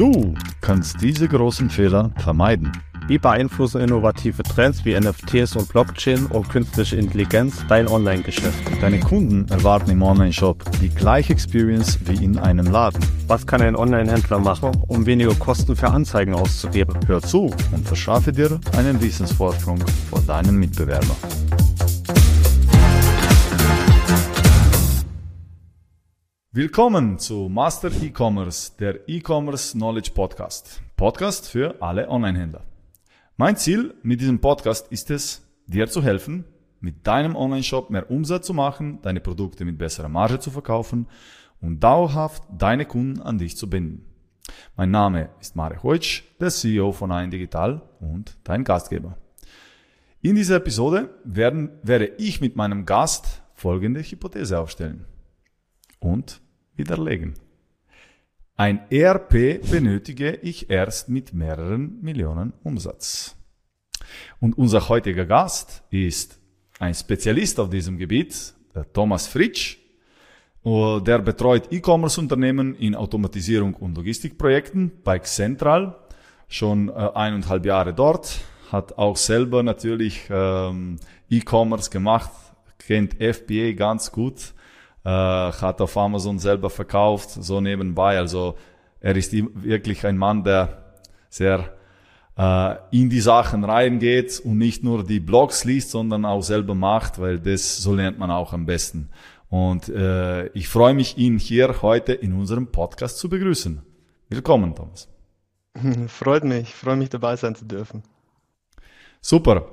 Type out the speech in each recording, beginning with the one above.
Du kannst diese großen Fehler vermeiden. Wie beeinflussen innovative Trends wie NFTs und Blockchain und künstliche Intelligenz dein Online-Geschäft? Deine Kunden erwarten im Online-Shop die gleiche Experience wie in einem Laden. Was kann ein Online-Händler machen, um weniger Kosten für Anzeigen auszugeben? Hör zu und verschaffe dir einen Wissensvorsprung vor deinen Mitbewerbern. Willkommen zu Master E-Commerce, der E-Commerce Knowledge Podcast. Podcast für alle Online-Händler. Mein Ziel mit diesem Podcast ist es, dir zu helfen, mit deinem Online-Shop mehr Umsatz zu machen, deine Produkte mit besserer Marge zu verkaufen und dauerhaft deine Kunden an dich zu binden. Mein Name ist Marek Heutsch, der CEO von Ein Digital und dein Gastgeber. In dieser Episode werden, werde ich mit meinem Gast folgende Hypothese aufstellen und widerlegen. Ein ERP benötige ich erst mit mehreren Millionen Umsatz. Und unser heutiger Gast ist ein Spezialist auf diesem Gebiet, der Thomas Fritsch. Der betreut E-Commerce-Unternehmen in Automatisierung und Logistikprojekten bei Central, schon äh, eineinhalb Jahre dort, hat auch selber natürlich ähm, E-Commerce gemacht, kennt FBA ganz gut hat auf Amazon selber verkauft, so nebenbei. Also er ist wirklich ein Mann, der sehr äh, in die Sachen reingeht und nicht nur die Blogs liest, sondern auch selber macht, weil das so lernt man auch am besten. Und äh, ich freue mich, ihn hier heute in unserem Podcast zu begrüßen. Willkommen, Thomas. Freut mich, freue mich dabei sein zu dürfen. Super.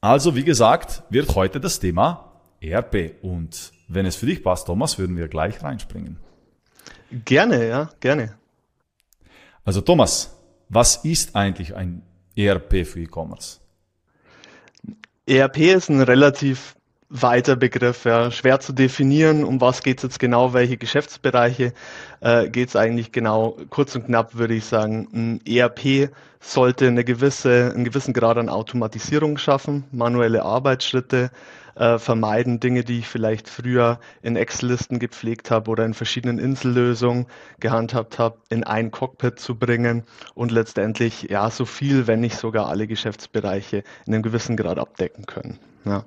Also, wie gesagt, wird heute das Thema ERP und wenn es für dich passt, Thomas, würden wir gleich reinspringen. Gerne, ja, gerne. Also Thomas, was ist eigentlich ein ERP für E-Commerce? ERP ist ein relativ weiter Begriff, ja, schwer zu definieren, um was geht es jetzt genau, welche Geschäftsbereiche äh, geht es eigentlich genau. Kurz und knapp würde ich sagen, ein ERP sollte eine gewisse, einen gewissen Grad an Automatisierung schaffen, manuelle Arbeitsschritte äh, vermeiden, Dinge, die ich vielleicht früher in Excel-Listen gepflegt habe oder in verschiedenen Insellösungen gehandhabt habe, in ein Cockpit zu bringen und letztendlich ja so viel, wenn nicht sogar alle Geschäftsbereiche in einem gewissen Grad abdecken können. Ja.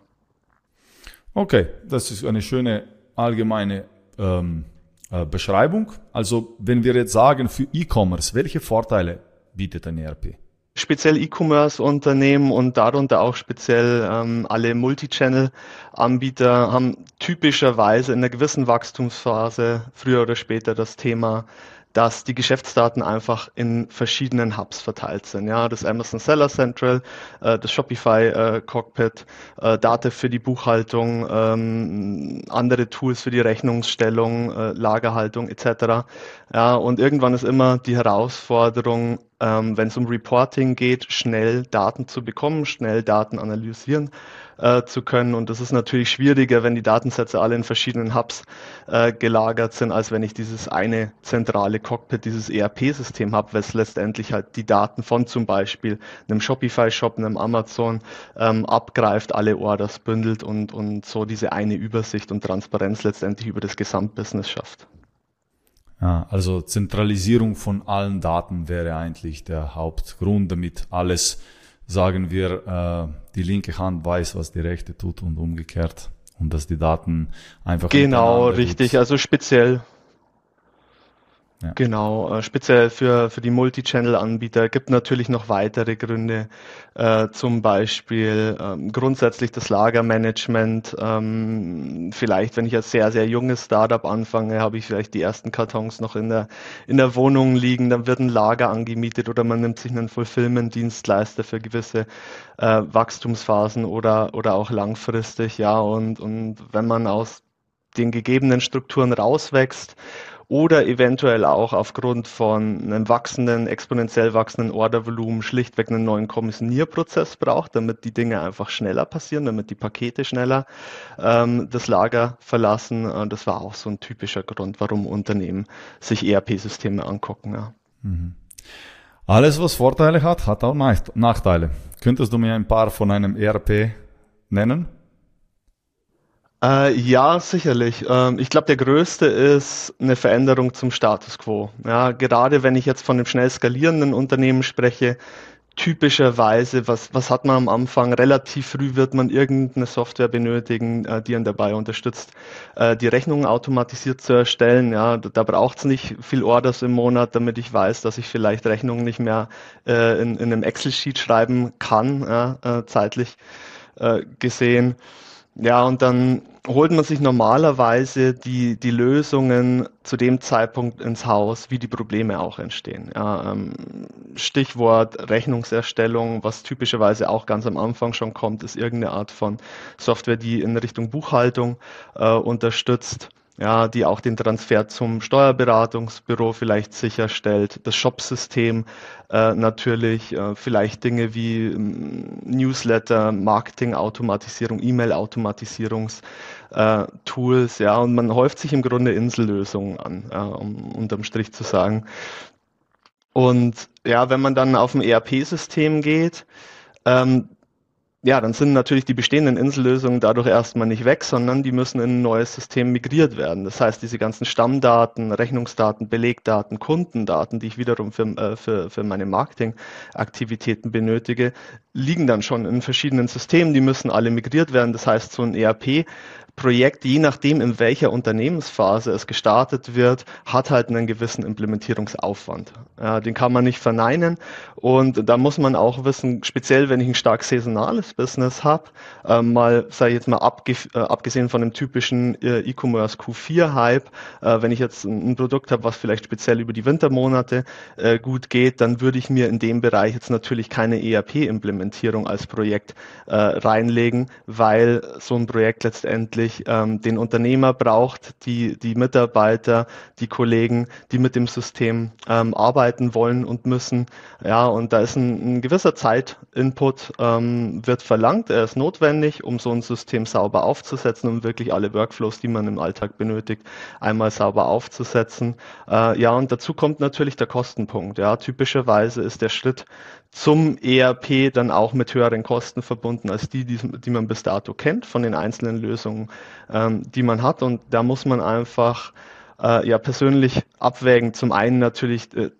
Okay, das ist eine schöne allgemeine ähm, äh, Beschreibung. Also wenn wir jetzt sagen für E-Commerce, welche Vorteile bietet ein ERP? Speziell E-Commerce-Unternehmen und darunter auch speziell ähm, alle Multichannel-Anbieter haben typischerweise in einer gewissen Wachstumsphase früher oder später das Thema dass die Geschäftsdaten einfach in verschiedenen Hubs verteilt sind. Ja, das Amazon Seller Central, äh, das Shopify äh, Cockpit, äh, Daten für die Buchhaltung, ähm, andere Tools für die Rechnungsstellung, äh, Lagerhaltung etc. Ja, und irgendwann ist immer die Herausforderung, ähm, wenn es um Reporting geht, schnell Daten zu bekommen, schnell Daten analysieren äh, zu können. Und das ist natürlich schwieriger, wenn die Datensätze alle in verschiedenen Hubs äh, gelagert sind, als wenn ich dieses eine zentrale Cockpit, dieses ERP-System habe, was letztendlich halt die Daten von zum Beispiel einem Shopify-Shop, einem Amazon ähm, abgreift, alle Orders bündelt und, und so diese eine Übersicht und Transparenz letztendlich über das Gesamtbusiness schafft. Ja, also Zentralisierung von allen Daten wäre eigentlich der Hauptgrund, damit alles sagen wir, äh, die linke Hand weiß, was die rechte tut und umgekehrt. Und dass die Daten einfach. Genau, richtig. Also speziell Genau, äh, speziell für, für die Multichannel-Anbieter gibt natürlich noch weitere Gründe, äh, zum Beispiel ähm, grundsätzlich das Lagermanagement. Ähm, vielleicht, wenn ich als sehr, sehr junges Startup anfange, habe ich vielleicht die ersten Kartons noch in der, in der Wohnung liegen, dann wird ein Lager angemietet oder man nimmt sich einen Fulfillment-Dienstleister für gewisse äh, Wachstumsphasen oder, oder auch langfristig, ja, und, und wenn man aus den gegebenen Strukturen rauswächst oder eventuell auch aufgrund von einem wachsenden, exponentiell wachsenden Ordervolumen schlichtweg einen neuen Kommissionierprozess braucht, damit die Dinge einfach schneller passieren, damit die Pakete schneller ähm, das Lager verlassen. Und das war auch so ein typischer Grund, warum Unternehmen sich ERP-Systeme angucken. Ja. Mhm. Alles, was Vorteile hat, hat auch Nachteile. Könntest du mir ein paar von einem ERP nennen? Äh, ja, sicherlich. Ähm, ich glaube, der größte ist eine Veränderung zum Status quo. Ja, gerade wenn ich jetzt von einem schnell skalierenden Unternehmen spreche, typischerweise, was, was hat man am Anfang? Relativ früh wird man irgendeine Software benötigen, äh, die einen dabei unterstützt, äh, die Rechnungen automatisiert zu erstellen. Ja, da, braucht es nicht viel Orders im Monat, damit ich weiß, dass ich vielleicht Rechnungen nicht mehr äh, in, in einem Excel-Sheet schreiben kann, ja, zeitlich gesehen. Ja, und dann holt man sich normalerweise die, die Lösungen zu dem Zeitpunkt ins Haus, wie die Probleme auch entstehen. Ja, ähm, Stichwort Rechnungserstellung, was typischerweise auch ganz am Anfang schon kommt, ist irgendeine Art von Software, die in Richtung Buchhaltung äh, unterstützt ja, die auch den Transfer zum Steuerberatungsbüro vielleicht sicherstellt, das Shop-System äh, natürlich, äh, vielleicht Dinge wie ähm, Newsletter, Marketing-Automatisierung, E-Mail-Automatisierungstools, äh, ja, und man häuft sich im Grunde Insellösungen an, um unterm Strich zu sagen. Und ja, wenn man dann auf ein ERP-System geht, ähm, ja, dann sind natürlich die bestehenden Insellösungen dadurch erstmal nicht weg, sondern die müssen in ein neues System migriert werden. Das heißt, diese ganzen Stammdaten, Rechnungsdaten, Belegdaten, Kundendaten, die ich wiederum für, äh, für, für meine Marketingaktivitäten benötige, liegen dann schon in verschiedenen Systemen. Die müssen alle migriert werden. Das heißt, so ein ERP Projekt, je nachdem, in welcher Unternehmensphase es gestartet wird, hat halt einen gewissen Implementierungsaufwand. Ja, den kann man nicht verneinen. Und da muss man auch wissen, speziell wenn ich ein stark saisonales Business habe, äh, mal, sage ich jetzt mal, abge äh, abgesehen von dem typischen äh, E-Commerce Q4-Hype, äh, wenn ich jetzt ein, ein Produkt habe, was vielleicht speziell über die Wintermonate äh, gut geht, dann würde ich mir in dem Bereich jetzt natürlich keine ERP-Implementierung als Projekt äh, reinlegen, weil so ein Projekt letztendlich wirklich ähm, den Unternehmer braucht, die, die Mitarbeiter, die Kollegen, die mit dem System ähm, arbeiten wollen und müssen. Ja, und da ist ein, ein gewisser Zeitinput ähm, wird verlangt, er ist notwendig, um so ein System sauber aufzusetzen, um wirklich alle Workflows, die man im Alltag benötigt, einmal sauber aufzusetzen. Äh, ja, und dazu kommt natürlich der Kostenpunkt. Ja, typischerweise ist der Schritt zum ERP dann auch mit höheren Kosten verbunden als die, die, die man bis dato kennt von den einzelnen Lösungen, ähm, die man hat. Und da muss man einfach äh, ja persönlich abwägen. Zum einen natürlich äh,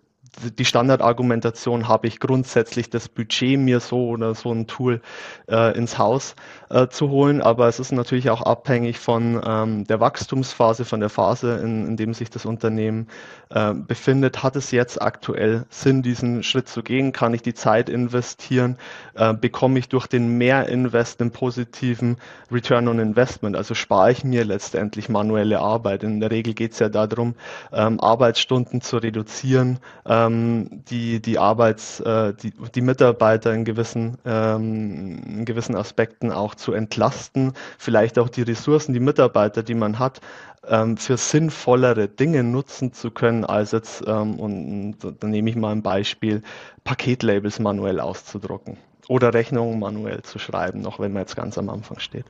die Standardargumentation, habe ich grundsätzlich das Budget, mir so oder so ein Tool äh, ins Haus äh, zu holen, aber es ist natürlich auch abhängig von ähm, der Wachstumsphase, von der Phase, in, in dem sich das Unternehmen äh, befindet. Hat es jetzt aktuell Sinn, diesen Schritt zu gehen? Kann ich die Zeit investieren? Äh, bekomme ich durch den Mehrinvest einen positiven Return on Investment? Also spare ich mir letztendlich manuelle Arbeit. In der Regel geht es ja darum, ähm, Arbeitsstunden zu reduzieren, ähm, die, die Arbeits, äh, die, die Mitarbeiter in gewissen, ähm, in gewissen Aspekten auch zu entlasten, vielleicht auch die Ressourcen, die Mitarbeiter, die man hat, ähm, für sinnvollere Dinge nutzen zu können, als jetzt, ähm, und, und dann nehme ich mal ein Beispiel, Paketlabels manuell auszudrucken oder Rechnungen manuell zu schreiben, noch wenn man jetzt ganz am Anfang steht.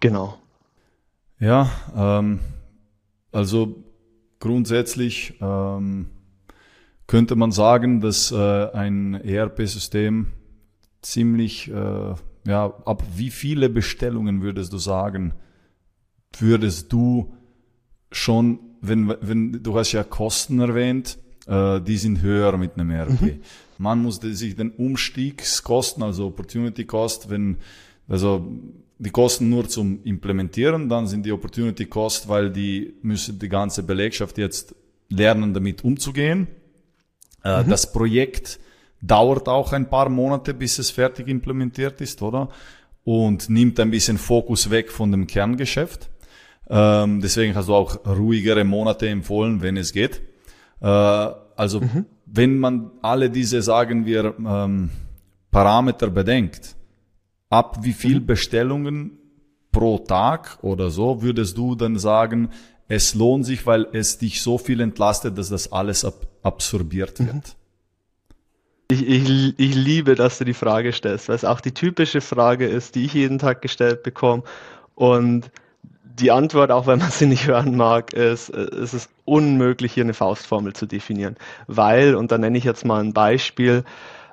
Genau. Ja, ähm, also grundsätzlich ähm, könnte man sagen, dass äh, ein ERP-System ziemlich, äh, ja, ab wie viele Bestellungen würdest du sagen, würdest du schon, wenn, wenn du hast ja Kosten erwähnt, äh, die sind höher mit einem ERP. Mhm. Man muss sich den Umstiegskosten, also Opportunity Cost, wenn, also die Kosten nur zum Implementieren, dann sind die Opportunity Cost, weil die müssen die ganze Belegschaft jetzt lernen, damit umzugehen. Äh, mhm. Das Projekt dauert auch ein paar Monate, bis es fertig implementiert ist, oder? Und nimmt ein bisschen Fokus weg von dem Kerngeschäft. Ähm, deswegen hast du auch ruhigere Monate empfohlen, wenn es geht. Äh, also mhm. wenn man alle diese, sagen wir, ähm, Parameter bedenkt, ab wie viel mhm. Bestellungen pro Tag oder so würdest du dann sagen, es lohnt sich, weil es dich so viel entlastet, dass das alles ab absorbiert mhm. wird? Ich, ich, ich liebe, dass du die Frage stellst, weil es auch die typische Frage ist, die ich jeden Tag gestellt bekomme. Und die Antwort, auch wenn man sie nicht hören mag, ist, es ist unmöglich, hier eine Faustformel zu definieren. Weil, und da nenne ich jetzt mal ein Beispiel,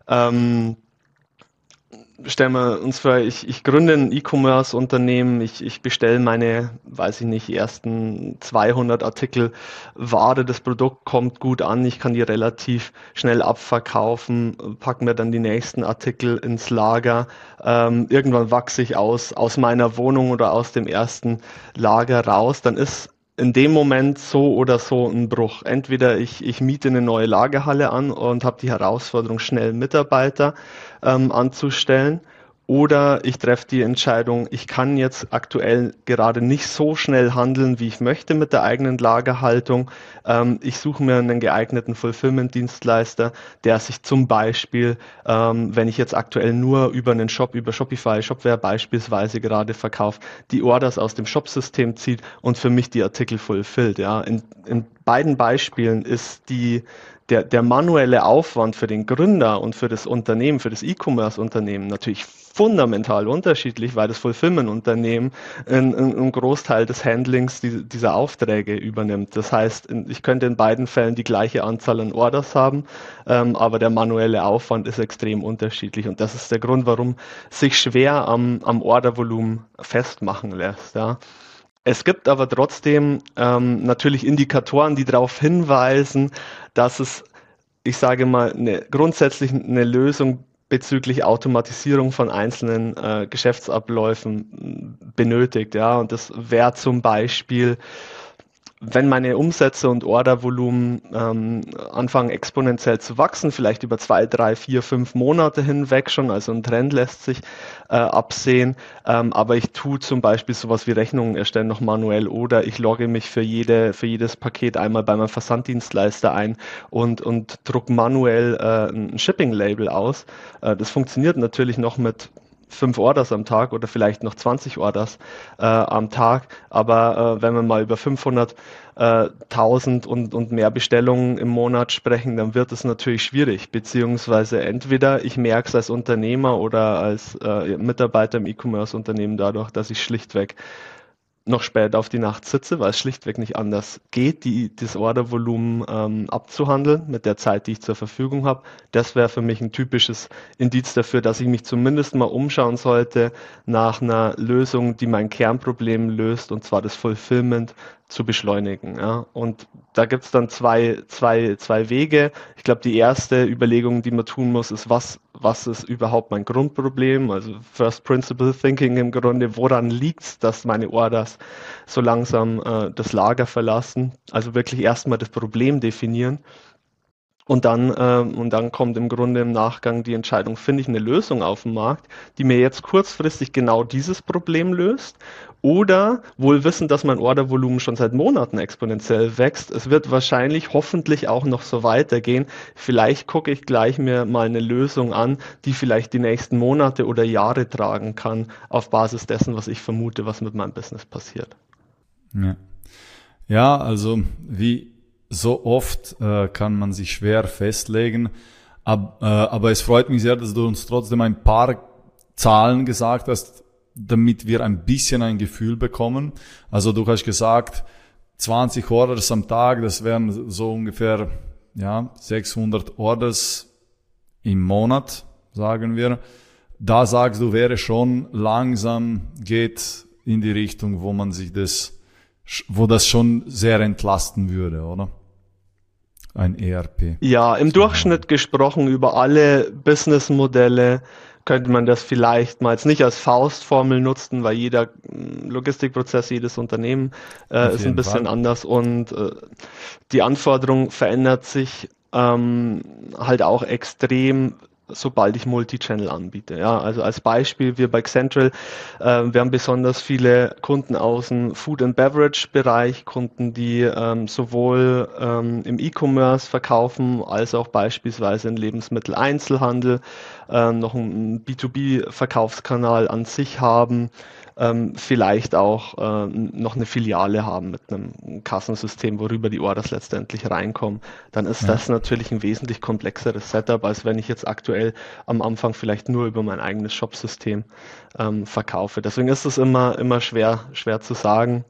ähm, stellen wir uns vor, ich, ich gründe ein E-Commerce-Unternehmen, ich, ich bestelle meine, weiß ich nicht, ersten 200 Artikel Ware, das Produkt kommt gut an, ich kann die relativ schnell abverkaufen, packe mir dann die nächsten Artikel ins Lager. Ähm, irgendwann wachse ich aus, aus meiner Wohnung oder aus dem ersten Lager raus, dann ist in dem Moment so oder so ein Bruch. Entweder ich, ich miete eine neue Lagerhalle an und habe die Herausforderung, schnell Mitarbeiter ähm, anzustellen oder ich treffe die Entscheidung, ich kann jetzt aktuell gerade nicht so schnell handeln, wie ich möchte mit der eigenen Lagerhaltung. Ähm, ich suche mir einen geeigneten Fulfillment-Dienstleister, der sich zum Beispiel, ähm, wenn ich jetzt aktuell nur über einen Shop, über Shopify, Shopware beispielsweise gerade verkaufe, die Orders aus dem Shopsystem zieht und für mich die Artikel fulfillt. Ja. In, in beiden Beispielen ist die der, der manuelle Aufwand für den Gründer und für das Unternehmen, für das E-Commerce-Unternehmen natürlich fundamental unterschiedlich, weil das Fulfillment-Unternehmen einen, einen Großteil des Handlings dieser Aufträge übernimmt. Das heißt, ich könnte in beiden Fällen die gleiche Anzahl an Orders haben, ähm, aber der manuelle Aufwand ist extrem unterschiedlich und das ist der Grund, warum sich schwer am, am Ordervolumen festmachen lässt. Ja. Es gibt aber trotzdem ähm, natürlich Indikatoren, die darauf hinweisen, dass es, ich sage mal, eine, grundsätzlich eine Lösung bezüglich Automatisierung von einzelnen äh, Geschäftsabläufen benötigt. Ja, und das wäre zum Beispiel wenn meine Umsätze und Ordervolumen ähm, anfangen exponentiell zu wachsen, vielleicht über zwei, drei, vier, fünf Monate hinweg schon, also ein Trend lässt sich äh, absehen, ähm, aber ich tue zum Beispiel sowas wie Rechnungen erstellen noch manuell oder ich logge mich für jede, für jedes Paket einmal bei meinem Versanddienstleister ein und, und druck manuell äh, ein Shipping-Label aus. Äh, das funktioniert natürlich noch mit fünf Orders am Tag oder vielleicht noch 20 Orders äh, am Tag. Aber äh, wenn wir mal über 500, äh, 1000 und, und mehr Bestellungen im Monat sprechen, dann wird es natürlich schwierig. Beziehungsweise entweder ich merke es als Unternehmer oder als äh, Mitarbeiter im E-Commerce-Unternehmen dadurch, dass ich schlichtweg noch später auf die Nacht sitze, weil es schlichtweg nicht anders geht, die, das Ordervolumen ähm, abzuhandeln mit der Zeit, die ich zur Verfügung habe. Das wäre für mich ein typisches Indiz dafür, dass ich mich zumindest mal umschauen sollte nach einer Lösung, die mein Kernproblem löst, und zwar das Fulfillment zu beschleunigen. Ja. Und da gibt es dann zwei, zwei, zwei Wege. Ich glaube, die erste Überlegung, die man tun muss, ist, was, was ist überhaupt mein Grundproblem? Also First Principle Thinking im Grunde, woran liegt es, dass meine Orders so langsam äh, das Lager verlassen? Also wirklich erstmal das Problem definieren und dann, ähm, und dann kommt im Grunde im Nachgang die Entscheidung, finde ich eine Lösung auf dem Markt, die mir jetzt kurzfristig genau dieses Problem löst oder wohl wissen, dass mein Ordervolumen schon seit Monaten exponentiell wächst. Es wird wahrscheinlich hoffentlich auch noch so weitergehen. Vielleicht gucke ich gleich mir mal eine Lösung an, die vielleicht die nächsten Monate oder Jahre tragen kann, auf Basis dessen, was ich vermute, was mit meinem Business passiert. Ja, ja also wie so oft äh, kann man sich schwer festlegen. Ab, äh, aber es freut mich sehr, dass du uns trotzdem ein paar Zahlen gesagt hast, damit wir ein bisschen ein Gefühl bekommen. Also du hast gesagt, 20 Orders am Tag, das wären so ungefähr ja, 600 Orders im Monat, sagen wir. Da sagst du, wäre schon langsam geht in die Richtung, wo man sich das wo das schon sehr entlasten würde, oder? Ein ERP. Ja, im Durchschnitt gesprochen über alle Businessmodelle könnte man das vielleicht mal jetzt nicht als Faustformel nutzen, weil jeder hm, Logistikprozess, jedes Unternehmen äh, ist ein bisschen Fall. anders und äh, die Anforderung verändert sich ähm, halt auch extrem sobald ich Multichannel anbiete. Ja, also als Beispiel, wir bei Central, äh, wir haben besonders viele Kunden aus dem Food and Beverage Bereich, Kunden, die ähm, sowohl ähm, im E-Commerce verkaufen, als auch beispielsweise im Lebensmitteleinzelhandel, äh, noch einen B2B-Verkaufskanal an sich haben, ähm, vielleicht auch äh, noch eine Filiale haben mit einem Kassensystem, worüber die Orders letztendlich reinkommen, dann ist ja. das natürlich ein wesentlich komplexeres Setup, als wenn ich jetzt aktuell am Anfang vielleicht nur über mein eigenes Shopsystem ähm, verkaufe. Deswegen ist es immer, immer schwer, schwer zu sagen.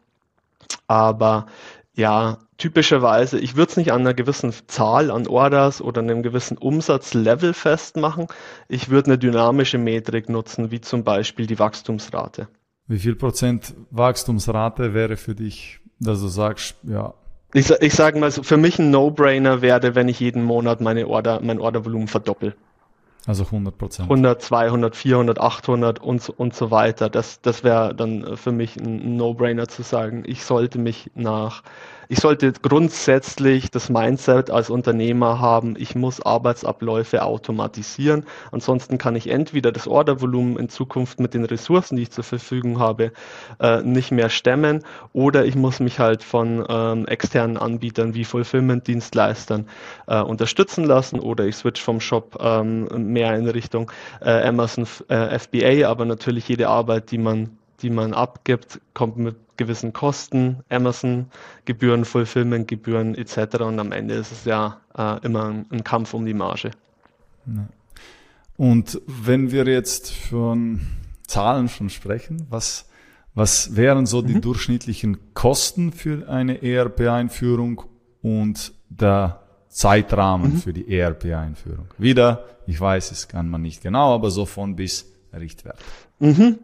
Aber ja, typischerweise, ich würde es nicht an einer gewissen Zahl an Orders oder einem gewissen Umsatzlevel festmachen. Ich würde eine dynamische Metrik nutzen, wie zum Beispiel die Wachstumsrate. Wie viel Prozent Wachstumsrate wäre für dich, dass du sagst, ja. Ich, ich sage mal, so, für mich ein No-Brainer wäre, wenn ich jeden Monat meine Order, mein Ordervolumen verdoppel. Also 100 Prozent. 100, 200, 400, 800 und, und so weiter. Das, das wäre dann für mich ein No-Brainer zu sagen, ich sollte mich nach ich sollte grundsätzlich das Mindset als Unternehmer haben, ich muss Arbeitsabläufe automatisieren. Ansonsten kann ich entweder das Ordervolumen in Zukunft mit den Ressourcen, die ich zur Verfügung habe, äh, nicht mehr stemmen oder ich muss mich halt von ähm, externen Anbietern wie Fulfillment-Dienstleistern äh, unterstützen lassen oder ich switch vom Shop ähm, mehr in Richtung äh, Amazon äh, FBA, aber natürlich jede Arbeit, die man die man abgibt, kommt mit gewissen Kosten, Amazon-Gebühren, Fulfillment-Gebühren etc. Und am Ende ist es ja äh, immer ein, ein, Kampf um die Marge. Und wenn wir jetzt von Zahlen schon sprechen, was, was wären so die mhm. durchschnittlichen Kosten für eine ERP-Einführung und der Zeitrahmen mhm. für die ERP-Einführung? Wieder, ich weiß, es kann man nicht genau, aber so von bis Richtwert. Mhm.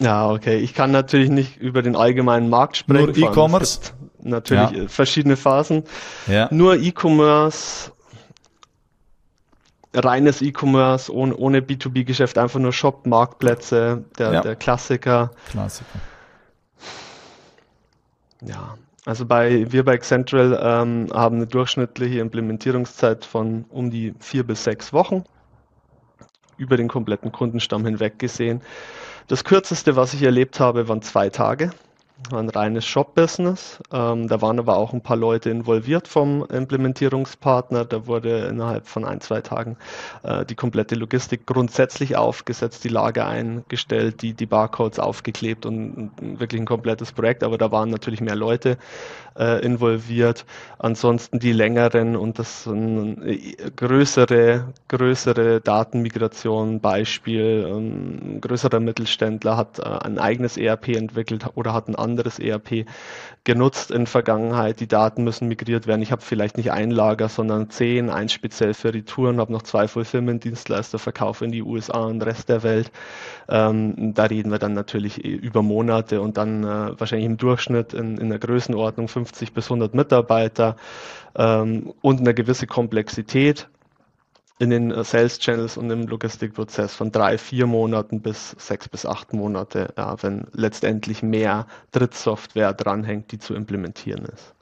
Ja, okay. Ich kann natürlich nicht über den allgemeinen Markt sprechen. Nur E-Commerce? Natürlich ja. verschiedene Phasen. Ja. Nur E-Commerce, reines E-Commerce ohne, ohne B2B-Geschäft, einfach nur Shop, Marktplätze, der, ja. der Klassiker. Klassiker. Ja, also bei, wir bei Accentral ähm, haben eine durchschnittliche Implementierungszeit von um die vier bis sechs Wochen über den kompletten Kundenstamm hinweg gesehen. Das kürzeste, was ich erlebt habe, waren zwei Tage war ein reines Shop-Business. Ähm, da waren aber auch ein paar Leute involviert vom Implementierungspartner. Da wurde innerhalb von ein, zwei Tagen äh, die komplette Logistik grundsätzlich aufgesetzt, die Lager eingestellt, die, die Barcodes aufgeklebt und, und wirklich ein komplettes Projekt. Aber da waren natürlich mehr Leute äh, involviert. Ansonsten die längeren und das äh, größere, größere Datenmigration, Beispiel, ein größerer Mittelständler hat äh, ein eigenes ERP entwickelt oder hat ein anderes ERP genutzt in Vergangenheit. Die Daten müssen migriert werden. Ich habe vielleicht nicht ein Lager, sondern zehn, eins speziell für Retouren, habe noch zwei Fulfillment-Dienstleister, verkaufe in die USA und den Rest der Welt. Ähm, da reden wir dann natürlich über Monate und dann äh, wahrscheinlich im Durchschnitt in, in der Größenordnung 50 bis 100 Mitarbeiter ähm, und eine gewisse Komplexität in den äh, Sales Channels und im Logistikprozess von drei, vier Monaten bis sechs bis acht Monate, ja, wenn letztendlich mehr Drittsoftware dranhängt, die zu implementieren ist.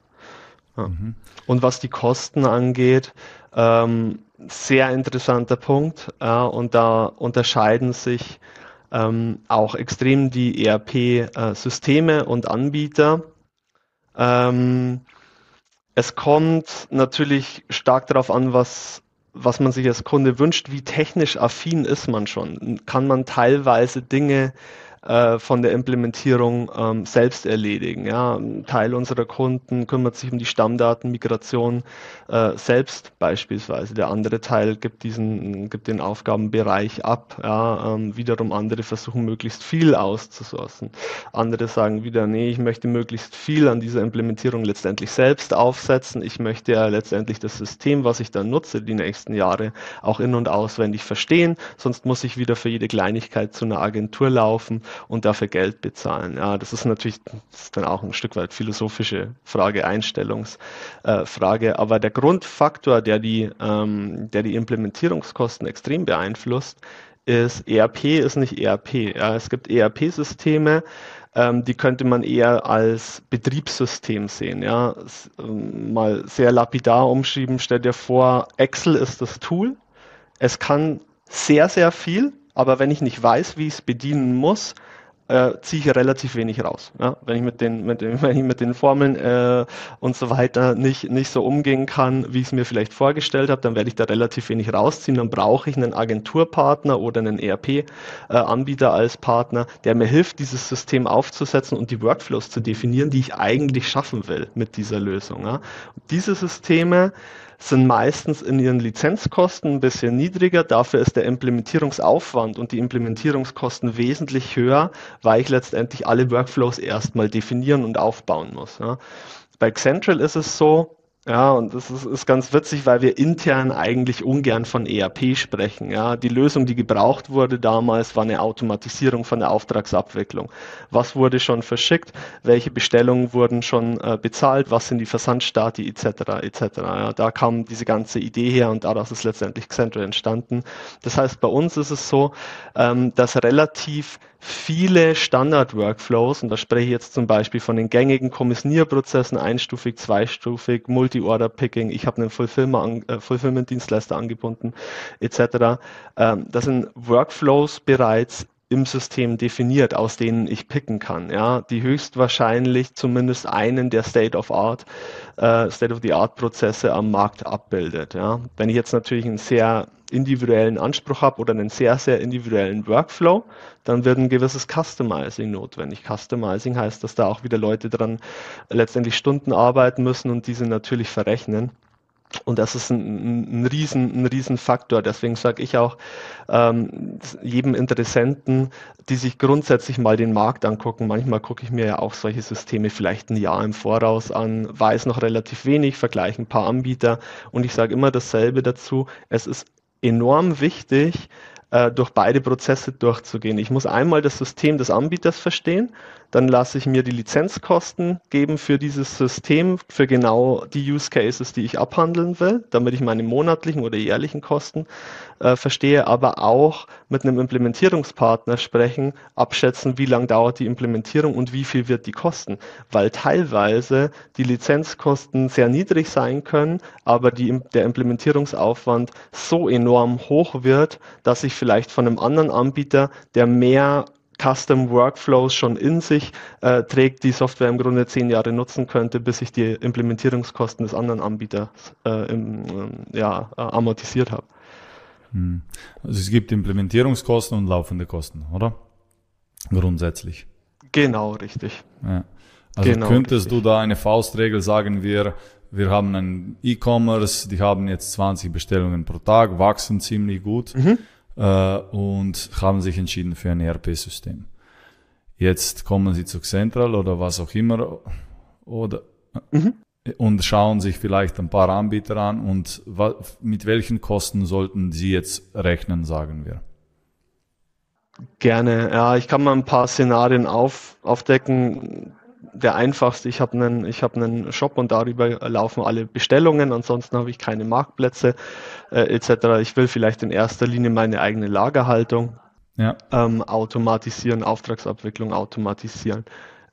Ja. Mhm. Und was die Kosten angeht, ähm, sehr interessanter Punkt. Ja, und da unterscheiden sich ähm, auch extrem die ERP-Systeme äh, und Anbieter. Ähm, es kommt natürlich stark darauf an, was was man sich als Kunde wünscht, wie technisch affin ist man schon? Kann man teilweise Dinge äh, von der Implementierung ähm, selbst erledigen. Ja. Ein Teil unserer Kunden kümmert sich um die Stammdatenmigration äh, selbst beispielsweise. Der andere Teil gibt diesen, gibt den Aufgabenbereich ab. Ja. Ähm, wiederum andere versuchen möglichst viel auszusourcen. Andere sagen wieder, nee, ich möchte möglichst viel an dieser Implementierung letztendlich selbst aufsetzen. Ich möchte ja letztendlich das System, was ich dann nutze, die nächsten Jahre auch in- und auswendig verstehen. Sonst muss ich wieder für jede Kleinigkeit zu einer Agentur laufen und dafür Geld bezahlen. Ja, das ist natürlich das ist dann auch ein Stück weit philosophische Frage, Einstellungsfrage. Äh, aber der Grundfaktor, der die, ähm, der die Implementierungskosten extrem beeinflusst, ist ERP ist nicht ERP. Ja, es gibt ERP-Systeme, ähm, die könnte man eher als Betriebssystem sehen. Ja, ähm, mal sehr lapidar umschrieben. Stell dir vor, Excel ist das Tool. Es kann sehr, sehr viel, aber wenn ich nicht weiß, wie ich es bedienen muss, äh, ziehe ich relativ wenig raus. Ja? Wenn ich mit den, mit den, wenn ich mit den Formeln äh, und so weiter nicht, nicht so umgehen kann, wie ich es mir vielleicht vorgestellt habe, dann werde ich da relativ wenig rausziehen. Dann brauche ich einen Agenturpartner oder einen ERP-Anbieter äh, als Partner, der mir hilft, dieses System aufzusetzen und die Workflows zu definieren, die ich eigentlich schaffen will mit dieser Lösung. Ja? Diese Systeme sind meistens in ihren Lizenzkosten ein bisschen niedriger. Dafür ist der Implementierungsaufwand und die Implementierungskosten wesentlich höher, weil ich letztendlich alle Workflows erstmal definieren und aufbauen muss. Ja. bei Central ist es so, ja, und das ist, ist ganz witzig, weil wir intern eigentlich ungern von ERP sprechen. Ja, die Lösung, die gebraucht wurde damals, war eine Automatisierung von der Auftragsabwicklung. Was wurde schon verschickt? Welche Bestellungen wurden schon äh, bezahlt? Was sind die Versandstati etc. etc. Ja, da kam diese ganze Idee her und daraus ist letztendlich Xentral entstanden. Das heißt, bei uns ist es so, ähm, dass relativ viele Standard-Workflows, und da spreche ich jetzt zum Beispiel von den gängigen Kommissionierprozessen, einstufig, zweistufig, Multi-Order-Picking, ich habe einen äh, Fulfillment-Dienstleister angebunden, etc. Ähm, das sind Workflows bereits im System definiert, aus denen ich picken kann, ja, die höchstwahrscheinlich zumindest einen der State of Art, äh, State of the Art Prozesse am Markt abbildet, ja. Wenn ich jetzt natürlich einen sehr individuellen Anspruch habe oder einen sehr, sehr individuellen Workflow, dann wird ein gewisses Customizing notwendig. Customizing heißt, dass da auch wieder Leute dran letztendlich Stunden arbeiten müssen und diese natürlich verrechnen. Und das ist ein, ein, riesen, ein riesen Faktor. Deswegen sage ich auch ähm, jedem Interessenten, die sich grundsätzlich mal den Markt angucken. Manchmal gucke ich mir ja auch solche Systeme vielleicht ein Jahr im Voraus an, weiß noch relativ wenig, vergleiche ein paar Anbieter und ich sage immer dasselbe dazu. Es ist enorm wichtig, äh, durch beide Prozesse durchzugehen. Ich muss einmal das System des Anbieters verstehen, dann lasse ich mir die Lizenzkosten geben für dieses System, für genau die Use Cases, die ich abhandeln will, damit ich meine monatlichen oder jährlichen Kosten äh, verstehe, aber auch mit einem Implementierungspartner sprechen, abschätzen, wie lang dauert die Implementierung und wie viel wird die kosten, weil teilweise die Lizenzkosten sehr niedrig sein können, aber die, der Implementierungsaufwand so enorm hoch wird, dass ich vielleicht von einem anderen Anbieter, der mehr Custom Workflows schon in sich äh, trägt, die Software im Grunde zehn Jahre nutzen könnte, bis ich die Implementierungskosten des anderen Anbieters äh, im, äh, ja, amortisiert habe. Hm. Also es gibt Implementierungskosten und laufende Kosten, oder? Grundsätzlich. Genau, richtig. Ja. Also genau, könntest richtig. du da eine Faustregel sagen, wir, wir haben einen E-Commerce, die haben jetzt 20 Bestellungen pro Tag, wachsen ziemlich gut. Mhm äh, und haben sich entschieden für ein ERP-System. Jetzt kommen sie zu Central oder was auch immer oder mhm. und schauen sich vielleicht ein paar Anbieter an und mit welchen Kosten sollten sie jetzt rechnen, sagen wir. Gerne, ja, ich kann mal ein paar Szenarien auf, aufdecken der einfachste. Ich habe einen, ich habe einen Shop und darüber laufen alle Bestellungen. Ansonsten habe ich keine Marktplätze äh, etc. Ich will vielleicht in erster Linie meine eigene Lagerhaltung ja. ähm, automatisieren, Auftragsabwicklung automatisieren.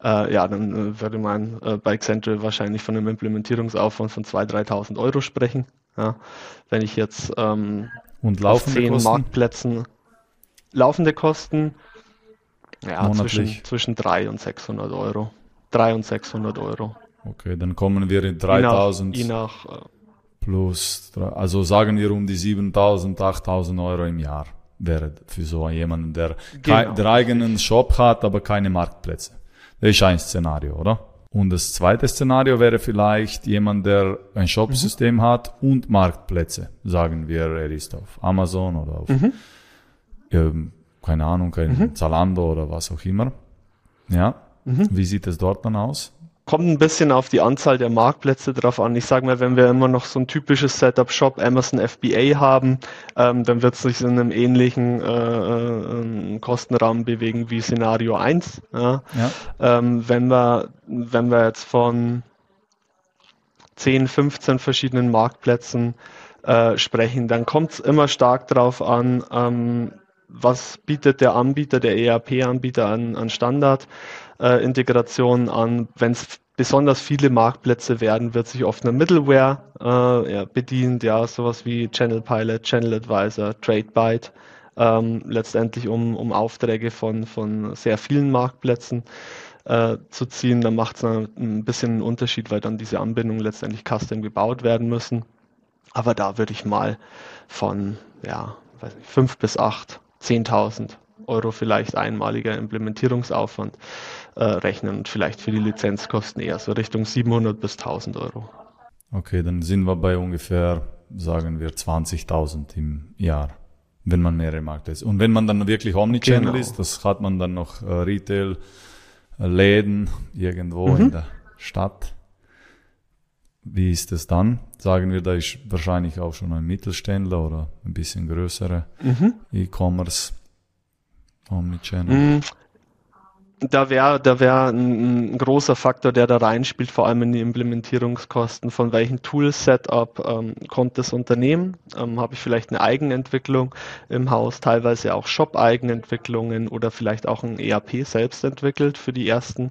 Äh, ja, dann äh, würde man äh, bei Accenture wahrscheinlich von einem Implementierungsaufwand von 2.000, 3.000 Euro sprechen. Ja. Wenn ich jetzt ähm, und laufende zehn Kosten? Marktplätzen laufende Kosten ja, zwischen, zwischen 300 und 600 Euro. 300 und 600 Euro. Okay, dann kommen wir in 3000 je nach, je nach, äh, plus, also sagen wir um die 7000, 8000 Euro im Jahr wäre für so jemanden, der, genau. der eigenen Shop hat, aber keine Marktplätze. Das ist ein Szenario, oder? Und das zweite Szenario wäre vielleicht jemand, der ein Shopsystem mhm. hat und Marktplätze. Sagen wir, er ist auf Amazon oder auf, mhm. ähm, keine Ahnung, ein mhm. Zalando oder was auch immer. Ja. Mhm. Wie sieht es dort dann aus? Kommt ein bisschen auf die Anzahl der Marktplätze drauf an. Ich sage mal, wenn wir immer noch so ein typisches Setup Shop Amazon FBA haben, ähm, dann wird es sich in einem ähnlichen äh, äh, Kostenrahmen bewegen wie Szenario 1. Ja? Ja. Ähm, wenn, wir, wenn wir jetzt von 10, 15 verschiedenen Marktplätzen äh, sprechen, dann kommt es immer stark darauf an, ähm, was bietet der Anbieter, der ERP-Anbieter an, an Standard-Integration äh, an. Wenn es besonders viele Marktplätze werden, wird sich oft eine Middleware äh, ja, bedient, ja, sowas wie Channel Pilot, Channel Advisor, TradeByte, ähm, letztendlich um, um Aufträge von, von sehr vielen Marktplätzen äh, zu ziehen. Da macht es ein bisschen einen Unterschied, weil dann diese Anbindungen letztendlich custom gebaut werden müssen. Aber da würde ich mal von ja, weiß nicht, fünf bis acht 10.000 Euro vielleicht einmaliger Implementierungsaufwand äh, rechnen und vielleicht für die Lizenzkosten eher so Richtung 700 bis 1000 Euro. Okay, dann sind wir bei ungefähr, sagen wir, 20.000 im Jahr, wenn man mehrere Markt ist. Und wenn man dann wirklich Omnichannel genau. ist, das hat man dann noch äh, Retail, äh, Läden irgendwo mhm. in der Stadt. wie ist es dann? Sagen wir, da ist wahrscheinlich auch schon ein Mittelständler oder ein bisschen größere mhm. E-Commerce Omnichannel. Mhm da wäre da wär ein, ein, großer Faktor, der da reinspielt, vor allem in die Implementierungskosten. Von welchem Tool-Setup ähm, kommt das Unternehmen? Ähm, Habe ich vielleicht eine Eigenentwicklung im Haus, teilweise auch Shop-Eigenentwicklungen oder vielleicht auch ein ERP selbst entwickelt für die ersten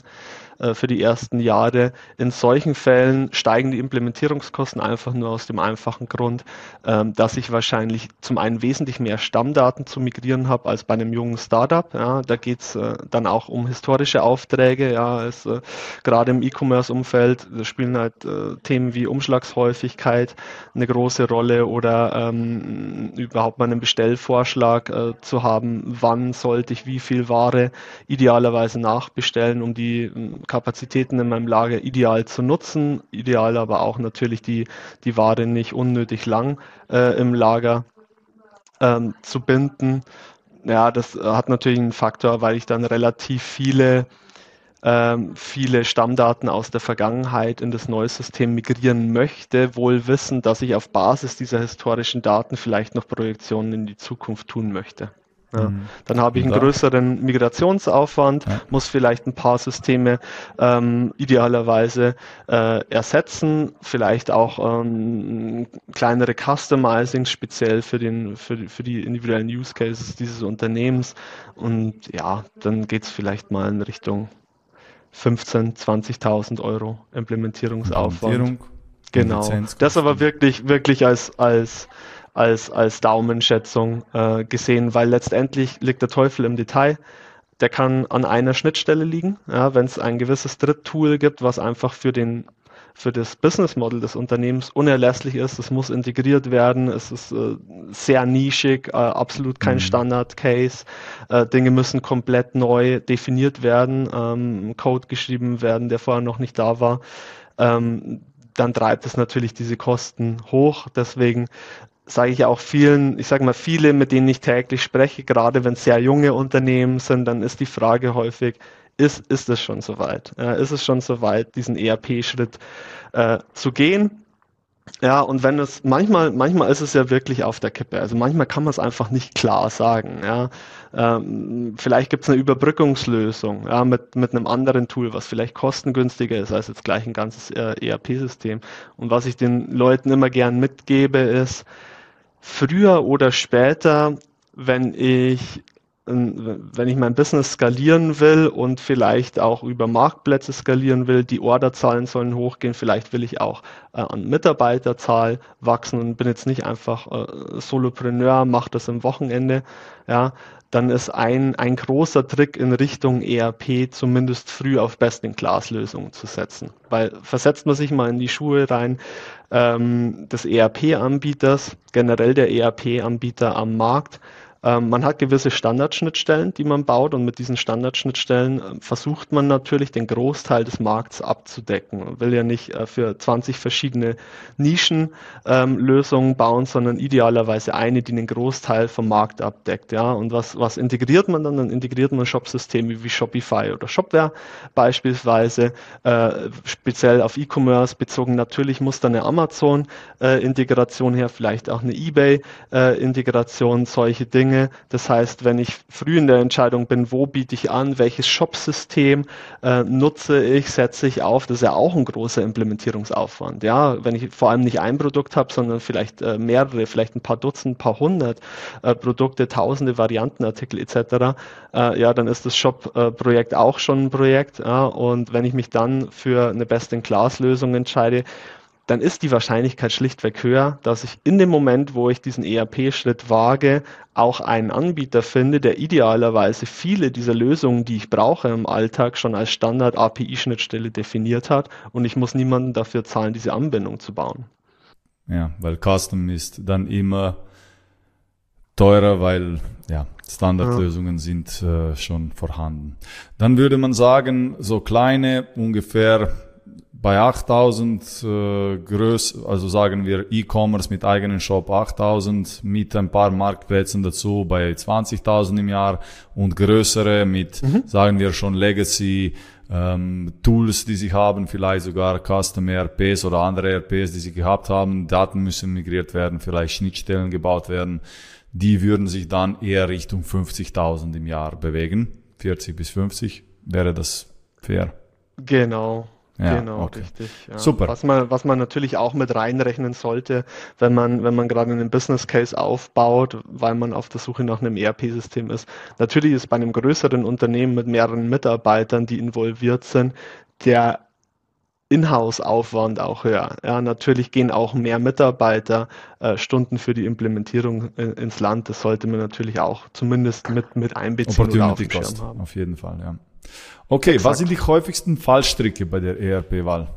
äh, für die ersten Jahre. In solchen Fällen steigen die Implementierungskosten einfach nur aus dem einfachen Grund, ähm, dass ich wahrscheinlich zum einen wesentlich mehr Stammdaten zu migrieren habe als bei einem jungen Startup. Ja, da geht es äh, dann auch um historische Aufträge. Ja, äh, gerade im E-Commerce-Umfeld spielen halt Themen wie Umschlagshäufigkeit eine große Rolle oder ähm, überhaupt mal einen Bestellvorschlag äh, zu haben, wann sollte ich wie viel Ware idealerweise nachbestellen, um die Kapazitäten in meinem Lager ideal zu nutzen, ideal aber auch natürlich die, die Ware nicht unnötig lang äh, im Lager ähm, zu binden. Ja, das hat natürlich einen Faktor, weil ich dann relativ viele ähm, viele Stammdaten aus der Vergangenheit in das neue System migrieren möchte, wohl wissend, dass ich auf Basis dieser historischen Daten vielleicht noch Projektionen in die Zukunft tun möchte. Ja. Mhm. Dann habe ich einen größeren Migrationsaufwand, ja. muss vielleicht ein paar Systeme ähm, idealerweise äh, ersetzen, vielleicht auch ähm, kleinere Customizings speziell für, den, für, für die individuellen Use Cases dieses Unternehmens. Und ja, dann geht es vielleicht mal in Richtung 15.000, 20.000 Euro Implementierungsaufwand. Implementierung, genau. Das aber wirklich, wirklich als, als als, als Daumenschätzung äh, gesehen, weil letztendlich liegt der Teufel im Detail. Der kann an einer Schnittstelle liegen, ja, wenn es ein gewisses Dritttool gibt, was einfach für den für das Business Model des Unternehmens unerlässlich ist. Es muss integriert werden. Es ist äh, sehr nischig, äh, absolut kein mhm. Standard-Case. Äh, Dinge müssen komplett neu definiert werden, ähm, Code geschrieben werden, der vorher noch nicht da war. Ähm, dann treibt es natürlich diese Kosten hoch. Deswegen sage ich auch vielen, ich sage mal viele, mit denen ich täglich spreche, gerade wenn es sehr junge Unternehmen sind, dann ist die Frage häufig, ist, ist es schon soweit? Äh, ist es schon soweit, diesen ERP-Schritt äh, zu gehen? Ja, und wenn es manchmal, manchmal ist es ja wirklich auf der Kippe. Also manchmal kann man es einfach nicht klar sagen. Ja, ähm, vielleicht gibt es eine Überbrückungslösung ja, mit, mit einem anderen Tool, was vielleicht kostengünstiger ist als jetzt gleich ein ganzes äh, ERP-System. Und was ich den Leuten immer gern mitgebe, ist, früher oder später, wenn ich wenn ich mein Business skalieren will und vielleicht auch über Marktplätze skalieren will, die Orderzahlen sollen hochgehen, vielleicht will ich auch äh, an Mitarbeiterzahl wachsen und bin jetzt nicht einfach äh, Solopreneur, mache das am Wochenende, ja, dann ist ein, ein großer Trick in Richtung ERP zumindest früh auf Best-in-Class-Lösungen zu setzen. Weil versetzt man sich mal in die Schuhe rein ähm, des ERP-Anbieters, generell der ERP-Anbieter am Markt, ähm, man hat gewisse Standardschnittstellen, die man baut und mit diesen Standardschnittstellen äh, versucht man natürlich den Großteil des Markts abzudecken. Man will ja nicht äh, für 20 verschiedene Nischenlösungen ähm, bauen, sondern idealerweise eine, die den Großteil vom Markt abdeckt. Ja, und was, was integriert man dann? Dann integriert man Shopsysteme wie Shopify oder Shopware beispielsweise, äh, speziell auf E-Commerce bezogen. Natürlich muss da eine Amazon-Integration äh, her, vielleicht auch eine eBay-Integration, solche Dinge Dinge. Das heißt, wenn ich früh in der Entscheidung bin, wo biete ich an, welches Shop-System äh, nutze ich, setze ich auf, das ist ja auch ein großer Implementierungsaufwand. Ja, wenn ich vor allem nicht ein Produkt habe, sondern vielleicht äh, mehrere, vielleicht ein paar Dutzend, ein paar hundert äh, Produkte, tausende Variantenartikel etc., äh, ja, dann ist das Shop-Projekt auch schon ein Projekt. Ja, und wenn ich mich dann für eine Best-in-Class-Lösung entscheide, dann ist die Wahrscheinlichkeit schlichtweg höher, dass ich in dem Moment, wo ich diesen ERP-Schritt wage, auch einen Anbieter finde, der idealerweise viele dieser Lösungen, die ich brauche im Alltag, schon als Standard-API-Schnittstelle definiert hat und ich muss niemanden dafür zahlen, diese Anbindung zu bauen. Ja, weil Custom ist dann immer teurer, weil ja, Standardlösungen ja. sind äh, schon vorhanden. Dann würde man sagen, so kleine, ungefähr bei 8000 äh, Größ, also sagen wir E-Commerce mit eigenen Shop 8000 mit ein paar Marktplätzen dazu bei 20.000 im Jahr und größere mit, mhm. sagen wir schon Legacy ähm, Tools, die sie haben, vielleicht sogar Custom ERPs oder andere ERPs, die sie gehabt haben. Daten müssen migriert werden, vielleicht Schnittstellen gebaut werden. Die würden sich dann eher Richtung 50.000 im Jahr bewegen. 40 bis 50 wäre das fair. Genau. Ja, genau, okay. richtig. Ja. Super. Was man, was man natürlich auch mit reinrechnen sollte, wenn man, wenn man gerade einen Business Case aufbaut, weil man auf der Suche nach einem ERP-System ist. Natürlich ist bei einem größeren Unternehmen mit mehreren Mitarbeitern, die involviert sind, der Inhouse-Aufwand auch höher. Ja, natürlich gehen auch mehr Mitarbeiter äh, Stunden für die Implementierung in, ins Land. Das sollte man natürlich auch zumindest mit, mit einbeziehen oder auf haben. auf jeden Fall, ja. Okay, was Exakt. sind die häufigsten Fallstricke bei der ERP-Wahl?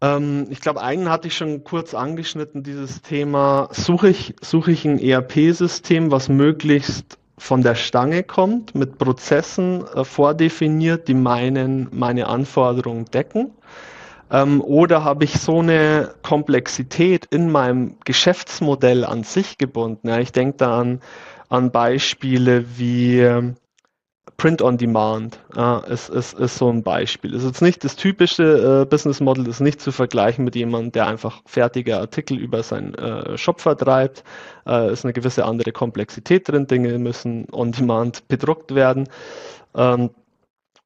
Ähm, ich glaube, einen hatte ich schon kurz angeschnitten, dieses Thema, suche ich, suche ich ein ERP-System, was möglichst von der Stange kommt, mit Prozessen äh, vordefiniert, die meinen, meine Anforderungen decken. Ähm, oder habe ich so eine Komplexität in meinem Geschäftsmodell an sich gebunden? Ja, ich denke da an, an Beispiele wie ähm, Print on Demand ja, ist, ist, ist so ein Beispiel. Ist jetzt nicht das typische äh, Business Model, ist nicht zu vergleichen mit jemandem, der einfach fertige Artikel über seinen äh, Shop vertreibt. Äh, ist eine gewisse andere Komplexität drin. Dinge müssen on Demand bedruckt werden. Ähm,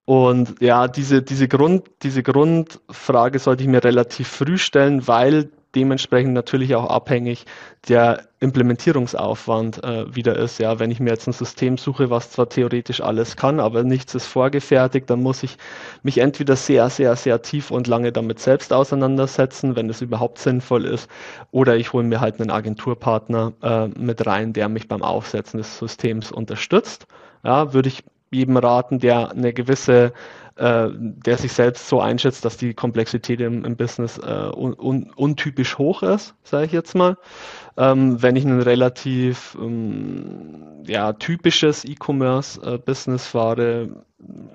und ja, diese, diese, Grund, diese Grundfrage sollte ich mir relativ früh stellen, weil dementsprechend natürlich auch abhängig der Implementierungsaufwand äh, wieder ist. Ja, wenn ich mir jetzt ein System suche, was zwar theoretisch alles kann, aber nichts ist vorgefertigt, dann muss ich mich entweder sehr, sehr, sehr tief und lange damit selbst auseinandersetzen, wenn es überhaupt sinnvoll ist, oder ich hole mir halt einen Agenturpartner äh, mit rein, der mich beim Aufsetzen des Systems unterstützt. Ja, würde ich jedem raten, der eine gewisse äh, der sich selbst so einschätzt, dass die Komplexität im, im Business äh, un, un, untypisch hoch ist, sage ich jetzt mal. Ähm, wenn ich ein relativ ähm, ja, typisches E-Commerce-Business fahre,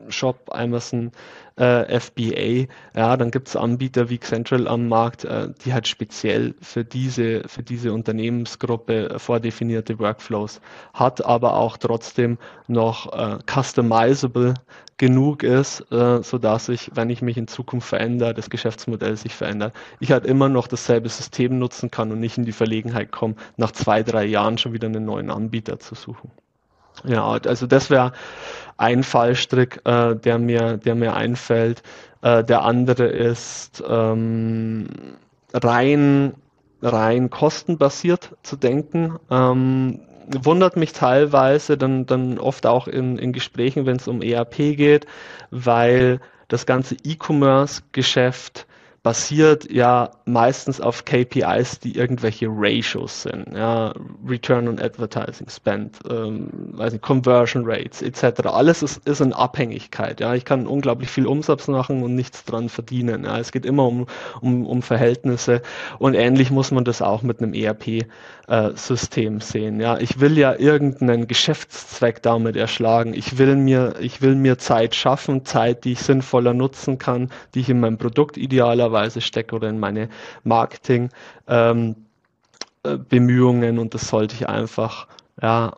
Shop, Amazon, äh, FBA, ja, dann gibt es Anbieter wie Central am Markt, äh, die halt speziell für diese, für diese Unternehmensgruppe äh, vordefinierte Workflows hat, aber auch trotzdem noch äh, customizable genug ist, äh, sodass ich, wenn ich mich in Zukunft verändere, das Geschäftsmodell sich verändert, ich halt immer noch dasselbe System nutzen kann und nicht in die Verlegenheit komme, nach zwei, drei Jahren schon wieder einen neuen Anbieter zu suchen. Ja, also das wäre ein Fallstrick, äh, der, mir, der mir einfällt. Äh, der andere ist ähm, rein, rein kostenbasiert zu denken. Ähm, wundert mich teilweise dann, dann oft auch in, in Gesprächen, wenn es um ERP geht, weil das ganze E-Commerce-Geschäft basiert ja meistens auf KPIs, die irgendwelche Ratios sind, ja, Return on Advertising Spend, ähm, weiß nicht, Conversion Rates etc. Alles ist, ist in Abhängigkeit. Ja, ich kann unglaublich viel Umsatz machen und nichts dran verdienen. Ja, es geht immer um, um, um Verhältnisse und ähnlich muss man das auch mit einem ERP-System äh, sehen. Ja, ich will ja irgendeinen Geschäftszweck damit erschlagen. Ich will mir, ich will mir Zeit schaffen, Zeit, die ich sinnvoller nutzen kann, die ich in mein Produkt idealerweise stecke oder in meine Marketing ähm, äh, und das sollte ich einfach ja,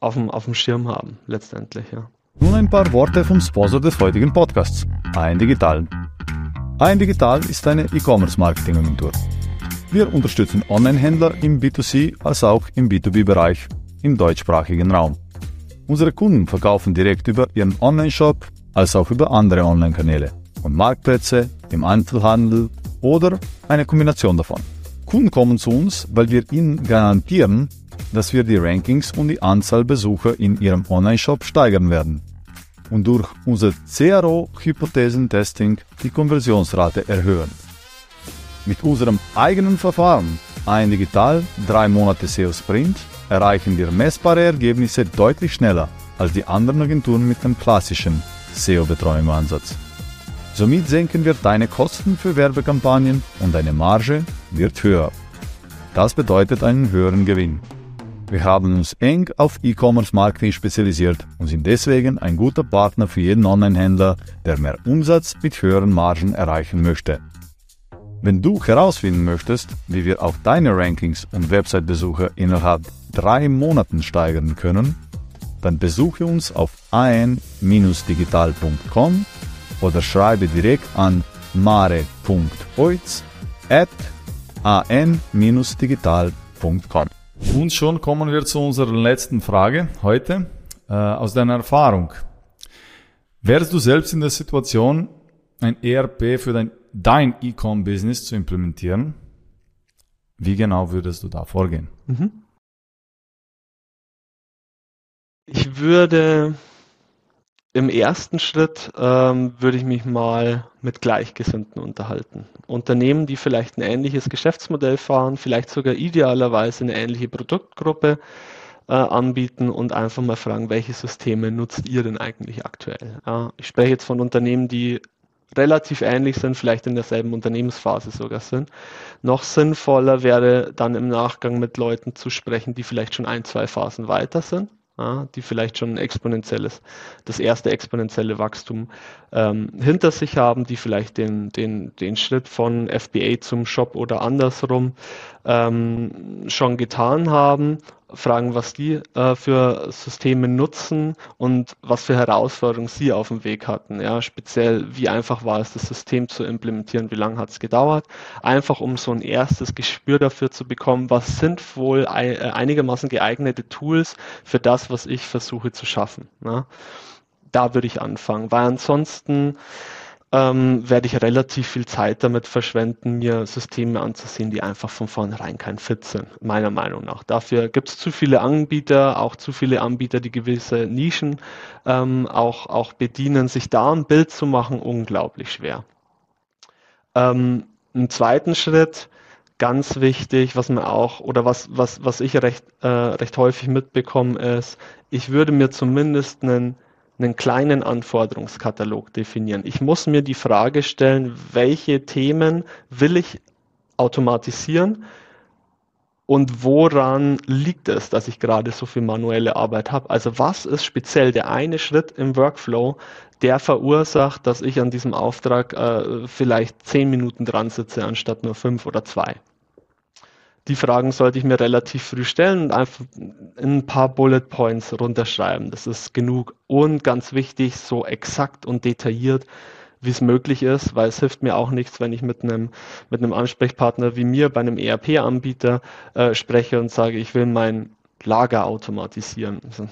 auf dem, auf dem Schirm haben, letztendlich. Ja. Nun ein paar Worte vom Sponsor des heutigen Podcasts, Ein Digital. Ein Digital ist eine E-Commerce-Marketing-Agentur. Wir unterstützen Online-Händler im B2C als auch im B2B-Bereich im deutschsprachigen Raum. Unsere Kunden verkaufen direkt über ihren Online-Shop als auch über andere Online-Kanäle und Marktplätze, im Einzelhandel oder eine Kombination davon. Kunden kommen zu uns, weil wir ihnen garantieren, dass wir die Rankings und die Anzahl Besucher in ihrem Online-Shop steigern werden und durch unser CRO-Hypothesentesting die Konversionsrate erhöhen. Mit unserem eigenen Verfahren, ein Digital 3 Monate SEO Sprint, erreichen wir messbare Ergebnisse deutlich schneller als die anderen Agenturen mit dem klassischen SEO-Betreuungsansatz. Somit senken wir deine Kosten für Werbekampagnen und deine Marge wird höher. Das bedeutet einen höheren Gewinn. Wir haben uns eng auf E-Commerce-Marketing spezialisiert und sind deswegen ein guter Partner für jeden Online-Händler, der mehr Umsatz mit höheren Margen erreichen möchte. Wenn du herausfinden möchtest, wie wir auch deine Rankings und Website-Besucher innerhalb drei Monaten steigern können, dann besuche uns auf an-digital.com oder schreibe direkt an mare.oiz at an-digital.com. Und schon kommen wir zu unserer letzten Frage heute äh, aus deiner Erfahrung. Wärst du selbst in der Situation, ein ERP für dein, dein E-Com-Business zu implementieren? Wie genau würdest du da vorgehen? Mhm. Ich würde im ersten Schritt ähm, würde ich mich mal mit Gleichgesinnten unterhalten. Unternehmen, die vielleicht ein ähnliches Geschäftsmodell fahren, vielleicht sogar idealerweise eine ähnliche Produktgruppe äh, anbieten und einfach mal fragen, welche Systeme nutzt ihr denn eigentlich aktuell? Ja, ich spreche jetzt von Unternehmen, die relativ ähnlich sind, vielleicht in derselben Unternehmensphase sogar sind. Noch sinnvoller wäre dann im Nachgang mit Leuten zu sprechen, die vielleicht schon ein, zwei Phasen weiter sind ja, die vielleicht schon ein exponentielles, das erste exponentielle Wachstum ähm, hinter sich haben, die vielleicht den, den, den Schritt von FBA zum Shop oder andersrum ähm, schon getan haben fragen, was die äh, für Systeme nutzen und was für Herausforderungen sie auf dem Weg hatten. Ja, speziell, wie einfach war es, das System zu implementieren, wie lange hat es gedauert. Einfach um so ein erstes Gespür dafür zu bekommen, was sind wohl ein, äh, einigermaßen geeignete Tools für das, was ich versuche zu schaffen. Ja. Da würde ich anfangen, weil ansonsten ähm, werde ich relativ viel Zeit damit verschwenden, mir Systeme anzusehen, die einfach von vornherein kein Fit sind, meiner Meinung nach. Dafür gibt es zu viele Anbieter, auch zu viele Anbieter, die gewisse Nischen ähm, auch, auch bedienen. Sich da ein Bild zu machen, unglaublich schwer. Ähm, Im zweiten Schritt, ganz wichtig, was mir auch, oder was, was, was ich recht, äh, recht häufig mitbekomme, ist, ich würde mir zumindest einen einen kleinen Anforderungskatalog definieren. Ich muss mir die Frage stellen, welche Themen will ich automatisieren und woran liegt es, dass ich gerade so viel manuelle Arbeit habe? Also was ist speziell der eine Schritt im Workflow, der verursacht, dass ich an diesem Auftrag äh, vielleicht zehn Minuten dran sitze, anstatt nur fünf oder zwei? Die Fragen sollte ich mir relativ früh stellen und einfach in ein paar Bullet Points runterschreiben. Das ist genug und ganz wichtig, so exakt und detailliert, wie es möglich ist, weil es hilft mir auch nichts, wenn ich mit einem, mit einem Ansprechpartner wie mir bei einem ERP-Anbieter äh, spreche und sage, ich will mein Lager automatisieren. Also,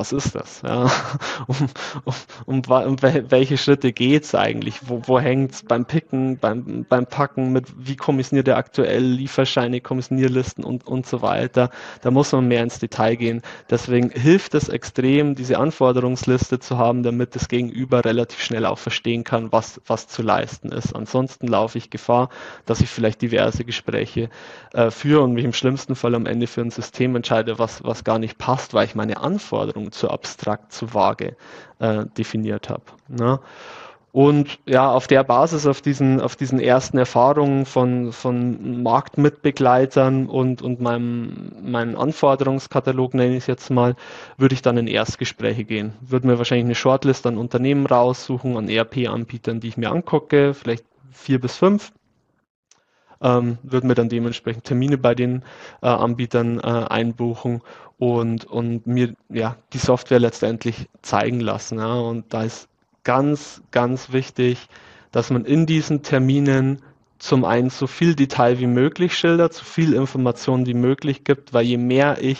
was ist das? Ja? Um, um, um, um welche Schritte geht es eigentlich? Wo, wo hängt es beim Picken, beim, beim Packen, mit wie kommissioniert er aktuell Lieferscheine, Kommissionierlisten und, und so weiter? Da muss man mehr ins Detail gehen. Deswegen hilft es extrem, diese Anforderungsliste zu haben, damit das Gegenüber relativ schnell auch verstehen kann, was, was zu leisten ist. Ansonsten laufe ich Gefahr, dass ich vielleicht diverse Gespräche äh, führe und mich im schlimmsten Fall am Ende für ein System entscheide, was, was gar nicht passt, weil ich meine Anforderungen zu abstrakt, zu vage äh, definiert habe. Ne? Und ja, auf der Basis, auf diesen, auf diesen ersten Erfahrungen von, von Marktmitbegleitern und, und meinem, meinen Anforderungskatalog, nenne ich es jetzt mal, würde ich dann in Erstgespräche gehen. Würde mir wahrscheinlich eine Shortlist an Unternehmen raussuchen, an ERP-Anbietern, die ich mir angucke, vielleicht vier bis fünf ähm, würden wir dann dementsprechend Termine bei den äh, Anbietern äh, einbuchen und, und mir ja, die Software letztendlich zeigen lassen. Ja. Und da ist ganz, ganz wichtig, dass man in diesen Terminen zum einen so viel Detail wie möglich schildert, so viel Information wie möglich gibt, weil je mehr ich,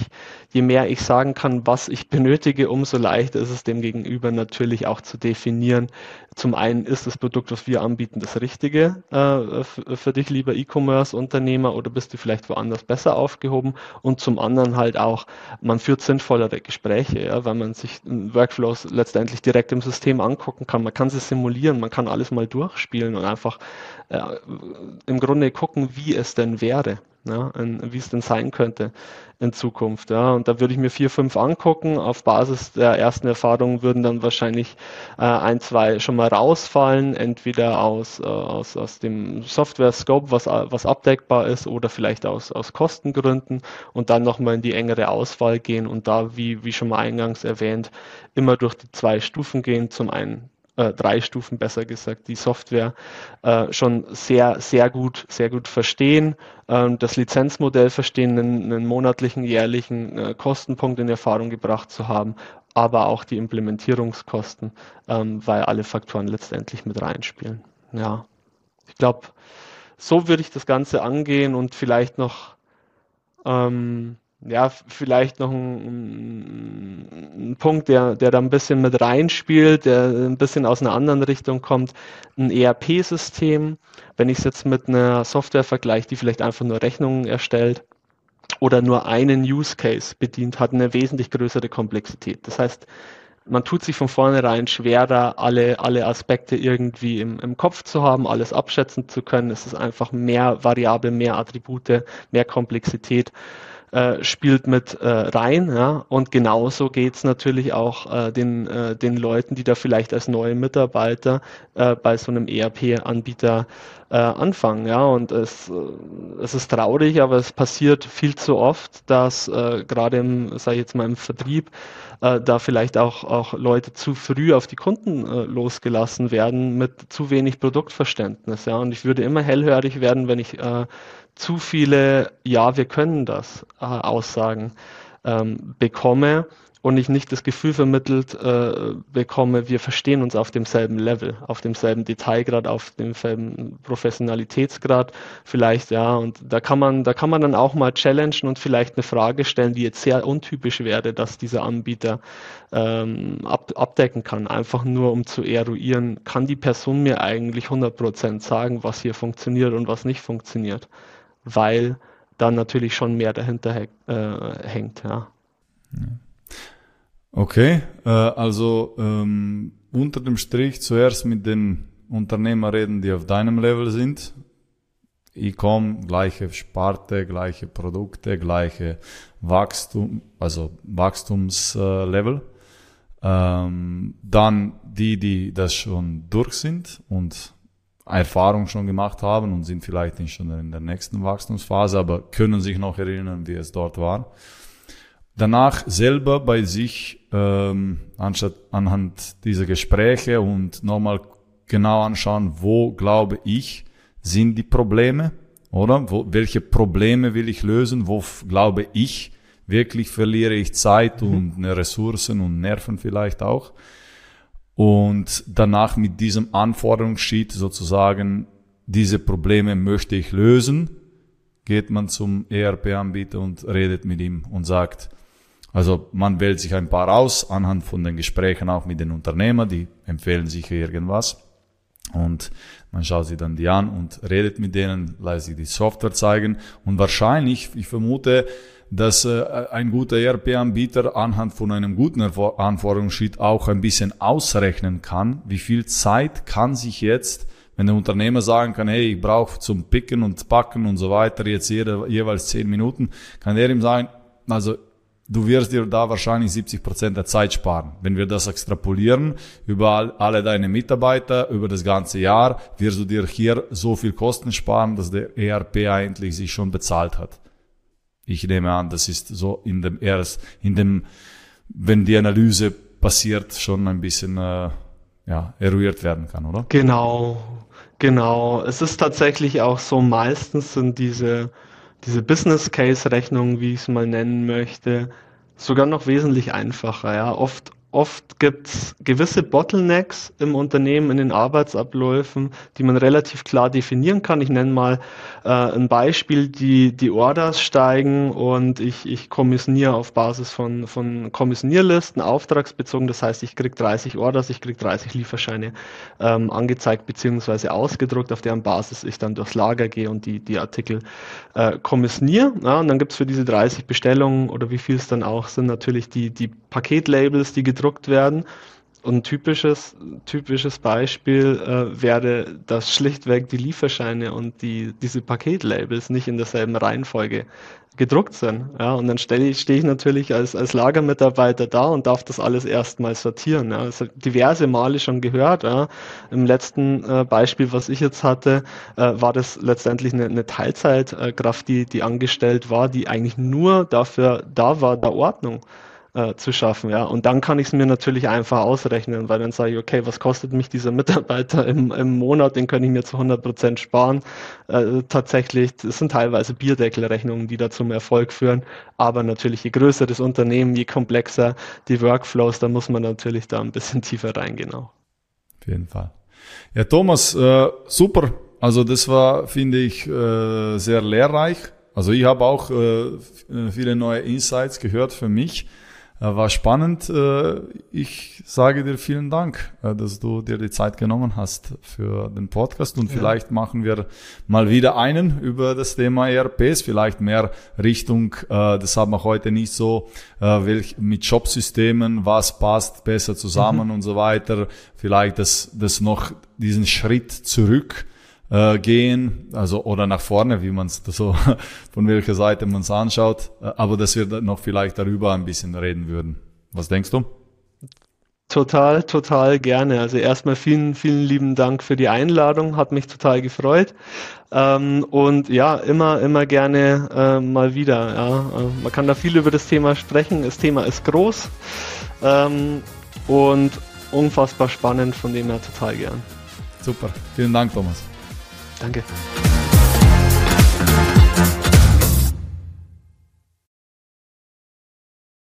je mehr ich sagen kann, was ich benötige, umso leichter ist es dem Gegenüber natürlich auch zu definieren. Zum einen ist das Produkt, was wir anbieten, das Richtige äh, für dich, lieber E-Commerce-Unternehmer, oder bist du vielleicht woanders besser aufgehoben? Und zum anderen halt auch, man führt sinnvollere Gespräche, ja, weil man sich Workflows letztendlich direkt im System angucken kann. Man kann sie simulieren, man kann alles mal durchspielen und einfach äh, im Grunde gucken, wie es denn wäre, ja, wie es denn sein könnte in Zukunft. Ja. Und da würde ich mir vier, fünf angucken. Auf Basis der ersten Erfahrungen würden dann wahrscheinlich äh, ein, zwei schon mal rausfallen, entweder aus, äh, aus, aus dem Software-Scope, was, was abdeckbar ist, oder vielleicht aus, aus Kostengründen und dann nochmal in die engere Auswahl gehen und da, wie, wie schon mal eingangs erwähnt, immer durch die zwei Stufen gehen. Zum einen äh, drei Stufen besser gesagt, die Software äh, schon sehr, sehr gut, sehr gut verstehen, äh, das Lizenzmodell verstehen, einen, einen monatlichen, jährlichen äh, Kostenpunkt in Erfahrung gebracht zu haben, aber auch die Implementierungskosten, ähm, weil alle Faktoren letztendlich mit reinspielen. Ja, ich glaube, so würde ich das Ganze angehen und vielleicht noch ähm, ja, vielleicht noch ein, ein, Punkt, der, der da ein bisschen mit reinspielt, der ein bisschen aus einer anderen Richtung kommt, ein ERP-System. Wenn ich es jetzt mit einer Software vergleiche, die vielleicht einfach nur Rechnungen erstellt oder nur einen Use Case bedient, hat eine wesentlich größere Komplexität. Das heißt, man tut sich von vornherein schwerer, alle, alle Aspekte irgendwie im, im Kopf zu haben, alles abschätzen zu können. Es ist einfach mehr Variable, mehr Attribute, mehr Komplexität äh, spielt mit äh, rein. Ja? Und genauso geht's natürlich auch äh, den, äh, den Leuten, die da vielleicht als neue Mitarbeiter äh, bei so einem ERP-Anbieter äh, anfangen. Ja? Und es, äh, es ist traurig, aber es passiert viel zu oft, dass äh, gerade im, sag ich jetzt mal, im Vertrieb äh, da vielleicht auch, auch Leute zu früh auf die Kunden äh, losgelassen werden mit zu wenig Produktverständnis. Ja? Und ich würde immer hellhörig werden, wenn ich äh, zu viele Ja, wir können das äh, Aussagen ähm, bekomme und ich nicht das Gefühl vermittelt äh, bekomme, wir verstehen uns auf demselben Level, auf demselben Detailgrad, auf demselben Professionalitätsgrad vielleicht, ja, und da kann man, da kann man dann auch mal challengen und vielleicht eine Frage stellen, die jetzt sehr untypisch wäre, dass dieser Anbieter ähm, ab, abdecken kann, einfach nur um zu eruieren, kann die Person mir eigentlich 100% sagen, was hier funktioniert und was nicht funktioniert weil da natürlich schon mehr dahinter äh, hängt. Ja. Okay, äh, also ähm, unter dem Strich zuerst mit den Unternehmern reden, die auf deinem Level sind. E-Com, gleiche Sparte, gleiche Produkte, gleiche Wachstum, also Wachstumslevel. Ähm, dann die, die das schon durch sind und Erfahrung schon gemacht haben und sind vielleicht nicht schon in der nächsten Wachstumsphase, aber können sich noch erinnern, wie es dort war. Danach selber bei sich ähm, anstatt anhand dieser Gespräche und nochmal genau anschauen, wo glaube ich sind die Probleme, oder? Wo, welche Probleme will ich lösen? Wo glaube ich wirklich verliere ich Zeit mhm. und Ressourcen und Nerven vielleicht auch? Und danach mit diesem Anforderungssheet sozusagen diese Probleme möchte ich lösen, geht man zum ERP-Anbieter und redet mit ihm und sagt, also man wählt sich ein paar aus anhand von den Gesprächen auch mit den Unternehmern, die empfehlen sich irgendwas. Und man schaut sich dann die an und redet mit denen, lässt sich die Software zeigen. Und wahrscheinlich, ich vermute, dass äh, ein guter ERP-Anbieter anhand von einem guten Anforderungssheet auch ein bisschen ausrechnen kann, wie viel Zeit kann sich jetzt, wenn der Unternehmer sagen kann, hey, ich brauche zum Picken und Packen und so weiter jetzt jeder, jeweils zehn Minuten, kann er ihm sagen, also du wirst dir da wahrscheinlich 70 Prozent der Zeit sparen. Wenn wir das extrapolieren über alle deine Mitarbeiter über das ganze Jahr, wirst du dir hier so viel Kosten sparen, dass der ERP eigentlich sich schon bezahlt hat. Ich nehme an, das ist so in dem erst, in dem, wenn die Analyse passiert, schon ein bisschen äh, ja, eruiert werden kann, oder? Genau, genau. Es ist tatsächlich auch so, meistens sind diese, diese Business Case Rechnungen, wie ich es mal nennen möchte, sogar noch wesentlich einfacher. Ja, oft Oft gibt es gewisse Bottlenecks im Unternehmen, in den Arbeitsabläufen, die man relativ klar definieren kann. Ich nenne mal äh, ein Beispiel, die, die Orders steigen und ich, ich kommissioniere auf Basis von, von Kommissionierlisten, auftragsbezogen. Das heißt, ich kriege 30 Orders, ich kriege 30 Lieferscheine ähm, angezeigt bzw. ausgedruckt, auf deren Basis ich dann durchs Lager gehe und die, die Artikel äh, kommissioniere. Ja, und dann gibt es für diese 30 Bestellungen oder wie viel es dann auch sind, natürlich die, die Paketlabels, die gedruckt werden. Und ein typisches, typisches Beispiel äh, wäre, dass schlichtweg die Lieferscheine und die, diese Paketlabels nicht in derselben Reihenfolge gedruckt sind. Ja, und dann stehe ich, stehe ich natürlich als, als Lagermitarbeiter da und darf das alles erstmal sortieren. Ja. Das diverse Male schon gehört. Ja. Im letzten äh, Beispiel, was ich jetzt hatte, äh, war das letztendlich eine, eine Teilzeitkraft, die, die angestellt war, die eigentlich nur dafür da war, der Ordnung äh, zu schaffen. Ja. Und dann kann ich es mir natürlich einfach ausrechnen, weil dann sage ich, okay, was kostet mich dieser Mitarbeiter im, im Monat, den kann ich mir zu 100 Prozent sparen. Äh, tatsächlich, es sind teilweise Bierdeckelrechnungen, die da zum Erfolg führen, aber natürlich je größer das Unternehmen, je komplexer die Workflows, da muss man natürlich da ein bisschen tiefer reingehen auch. Auf jeden Fall. Ja, Thomas, äh, super. Also das war, finde ich, äh, sehr lehrreich. Also ich habe auch äh, viele neue Insights gehört für mich. Äh, war spannend. Äh, ich sage dir vielen Dank, äh, dass du dir die Zeit genommen hast für den Podcast und ja. vielleicht machen wir mal wieder einen über das Thema ERPs, vielleicht mehr Richtung, das haben wir heute nicht so, welch, mit Jobsystemen, was passt besser zusammen mhm. und so weiter. Vielleicht das, das noch diesen Schritt zurück äh, gehen, also oder nach vorne, wie man es so von welcher Seite man es anschaut, äh, aber dass wir noch vielleicht darüber ein bisschen reden würden. Was denkst du? Total, total gerne. Also erstmal vielen, vielen lieben Dank für die Einladung, hat mich total gefreut. Ähm, und ja, immer, immer gerne äh, mal wieder. Ja. Äh, man kann da viel über das Thema sprechen. Das Thema ist groß ähm, und unfassbar spannend, von dem her total gern. Super, vielen Dank, Thomas. Danke.